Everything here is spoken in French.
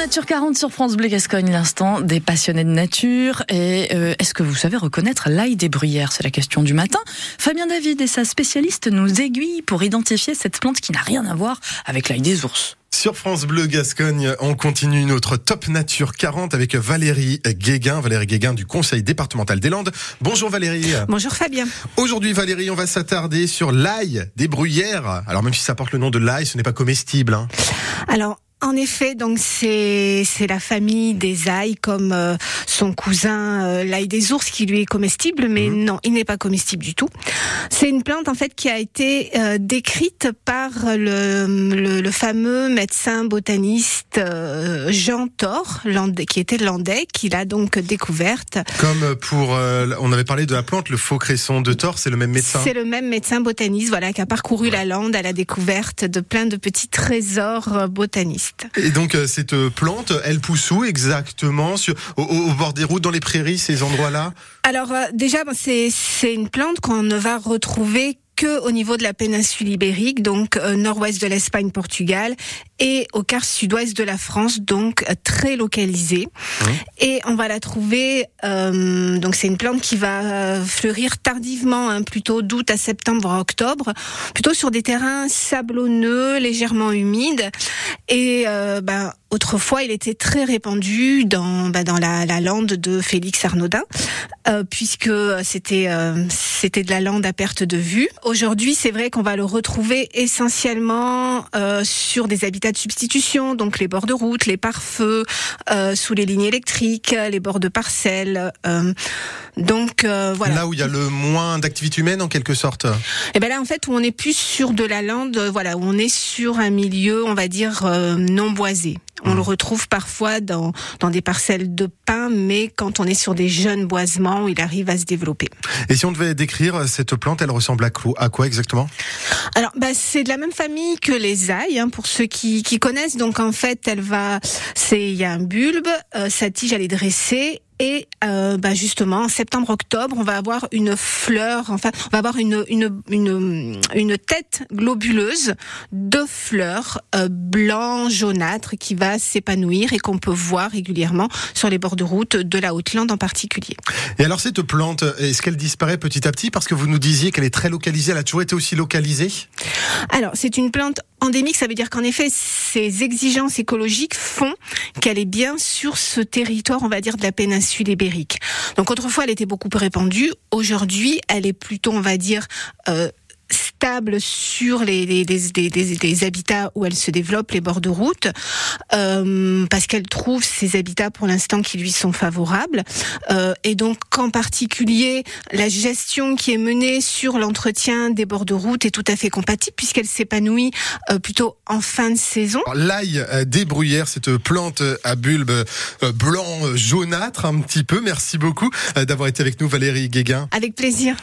Nature 40 sur France Bleu Gascogne, l'instant des passionnés de nature. Et euh, est-ce que vous savez reconnaître l'ail des bruyères? C'est la question du matin. Fabien David et sa spécialiste nous aiguillent pour identifier cette plante qui n'a rien à voir avec l'ail des ours. Sur France Bleu Gascogne, on continue notre Top Nature 40 avec Valérie Guéguin, Valérie Guéguin du Conseil départemental des Landes. Bonjour Valérie. Bonjour Fabien. Aujourd'hui Valérie, on va s'attarder sur l'ail des bruyères. Alors même si ça porte le nom de l'ail, ce n'est pas comestible. Hein. Alors en effet, donc c'est c'est la famille des ailles comme euh, son cousin euh, l'ail des ours qui lui est comestible, mais mhm. non, il n'est pas comestible du tout. C'est une plante en fait qui a été euh, décrite par le, le, fameux médecin botaniste Jean Thor, qui était landais, qu'il a donc découverte. Comme pour, on avait parlé de la plante, le faux cresson de Thor, c'est le même médecin. C'est le même médecin botaniste, voilà, qui a parcouru la lande à la découverte de plein de petits trésors botanistes. Et donc euh, cette euh, plante, elle pousse où exactement sur, au, bord des routes, dans les prairies, ces endroits-là? Alors euh, déjà, c'est une plante qu'on ne va retrouver que au niveau de la péninsule ibérique, donc euh, nord-ouest de l'Espagne, Portugal, et au quart sud-ouest de la France, donc euh, très localisée. Mmh. Et on va la trouver, euh, donc c'est une plante qui va fleurir tardivement, hein, plutôt d'août à septembre, à octobre, plutôt sur des terrains sablonneux, légèrement humides. Et ben, autrefois, il était très répandu dans, ben, dans la, la, lande de Félix Arnaudin, puisque c'était c'était de la lande à perte de vue. Aujourd'hui, c'est vrai qu'on va le retrouver essentiellement euh, sur des habitats de substitution, donc les bords de route, les pare-feux, euh, sous les lignes électriques, les bords de parcelles. Euh, donc voilà. Là où il y a le moins d'activité humaine, en quelque sorte. Et eh ben là, en fait, où on est plus sur de la lande, voilà, où on est sur un milieu, on va dire non boisé. On le mmh. retrouve parfois dans, dans des parcelles de pin, mais quand on est sur des jeunes boisements il arrive à se développer. Et si on devait décrire cette plante, elle ressemble à quoi, à quoi exactement? Alors, bah, c'est de la même famille que les ailles, hein, pour ceux qui, qui connaissent. Donc, en fait, elle va, c'est, il y a un bulbe, euh, sa tige elle est dressée et euh, bah justement, en septembre-octobre, on va avoir une fleur, enfin, on va avoir une, une, une, une tête globuleuse de fleurs euh, blanc jaunâtre qui va s'épanouir et qu'on peut voir régulièrement sur les bords de route de la Haute-Lande en particulier. Et alors cette plante, est-ce qu'elle disparaît petit à petit? Parce que vous nous disiez qu'elle est très localisée, elle a toujours été aussi localisée? Alors c'est une plante endémique, ça veut dire qu'en effet, ces exigences écologiques font qu'elle est bien sur ce territoire, on va dire, de la péninsule ibérique. Donc autrefois, elle était beaucoup plus répandue. Aujourd'hui, elle est plutôt, on va dire, euh, sur les, les, des, habitats où elle se développe, les bords de route, euh, parce qu'elle trouve ces habitats pour l'instant qui lui sont favorables. Euh, et donc, en particulier, la gestion qui est menée sur l'entretien des bords de route est tout à fait compatible puisqu'elle s'épanouit euh, plutôt en fin de saison. L'ail des bruyères, cette plante à bulbe blanc jaunâtre un petit peu. Merci beaucoup d'avoir été avec nous, Valérie Guéguin. Avec plaisir.